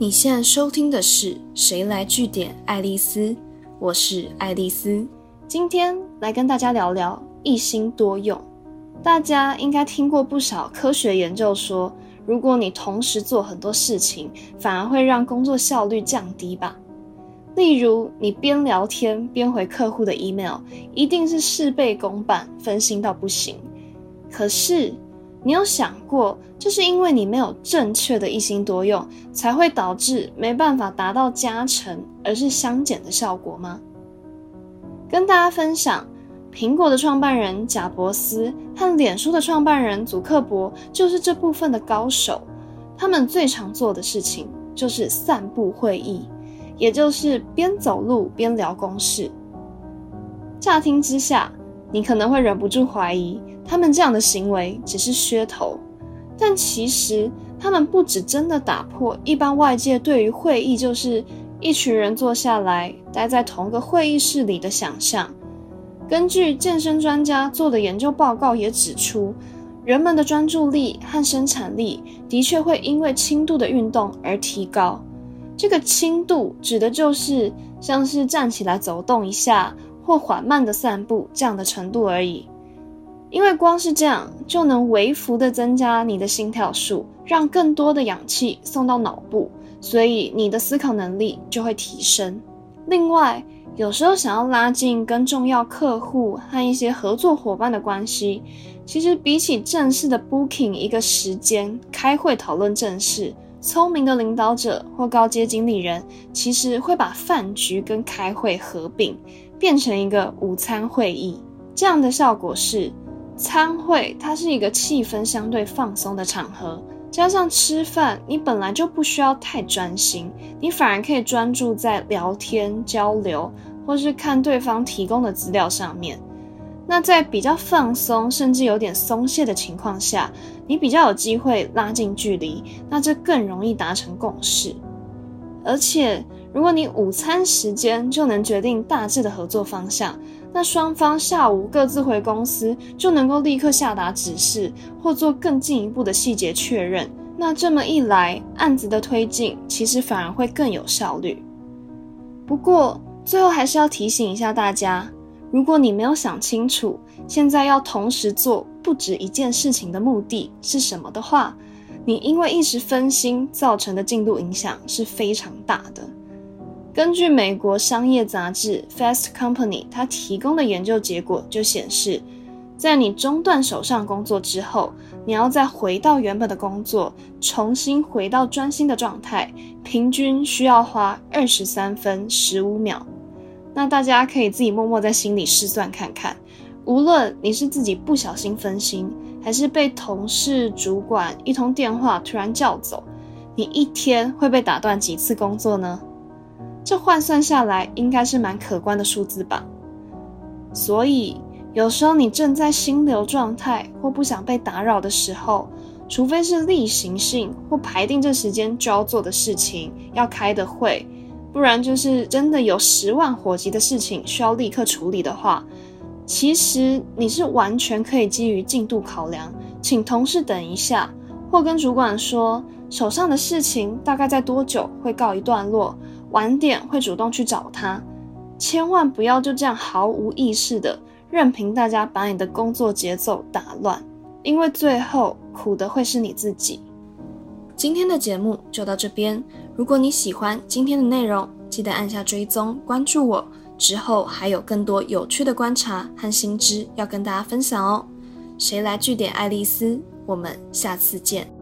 你现在收听的是《谁来据点爱丽丝》，我是爱丽丝，今天来跟大家聊聊一心多用。大家应该听过不少科学研究说，如果你同时做很多事情，反而会让工作效率降低吧？例如，你边聊天边回客户的 email，一定是事倍功半，分心到不行。可是，你有想过，就是因为你没有正确的一心多用，才会导致没办法达到加成，而是相减的效果吗？跟大家分享，苹果的创办人贾伯斯和脸书的创办人祖克伯就是这部分的高手。他们最常做的事情就是散步会议，也就是边走路边聊公事。乍听之下，你可能会忍不住怀疑。他们这样的行为只是噱头，但其实他们不止真的打破一般外界对于会议就是一群人坐下来待在同个会议室里的想象。根据健身专家做的研究报告也指出，人们的专注力和生产力的确会因为轻度的运动而提高。这个轻度指的就是像是站起来走动一下或缓慢的散步这样的程度而已。因为光是这样就能微幅的增加你的心跳数，让更多的氧气送到脑部，所以你的思考能力就会提升。另外，有时候想要拉近跟重要客户和一些合作伙伴的关系，其实比起正式的 booking 一个时间开会讨论正事，聪明的领导者或高阶经理人其实会把饭局跟开会合并，变成一个午餐会议。这样的效果是。餐会它是一个气氛相对放松的场合，加上吃饭，你本来就不需要太专心，你反而可以专注在聊天交流，或是看对方提供的资料上面。那在比较放松，甚至有点松懈的情况下，你比较有机会拉近距离，那这更容易达成共识。而且，如果你午餐时间就能决定大致的合作方向。那双方下午各自回公司，就能够立刻下达指示，或做更进一步的细节确认。那这么一来，案子的推进其实反而会更有效率。不过，最后还是要提醒一下大家：如果你没有想清楚现在要同时做不止一件事情的目的是什么的话，你因为一时分心造成的进度影响是非常大的。根据美国商业杂志《Fast Company》它提供的研究结果就显示，在你中断手上工作之后，你要再回到原本的工作，重新回到专心的状态，平均需要花二十三分十五秒。那大家可以自己默默在心里试算看看，无论你是自己不小心分心，还是被同事、主管一通电话突然叫走，你一天会被打断几次工作呢？这换算下来应该是蛮可观的数字吧。所以有时候你正在心流状态或不想被打扰的时候，除非是例行性或排定这时间就要做的事情、要开的会，不然就是真的有十万火急的事情需要立刻处理的话，其实你是完全可以基于进度考量，请同事等一下，或跟主管说手上的事情大概在多久会告一段落。晚点会主动去找他，千万不要就这样毫无意识的任凭大家把你的工作节奏打乱，因为最后苦的会是你自己。今天的节目就到这边，如果你喜欢今天的内容，记得按下追踪关注我，之后还有更多有趣的观察和新知要跟大家分享哦。谁来据点爱丽丝？我们下次见。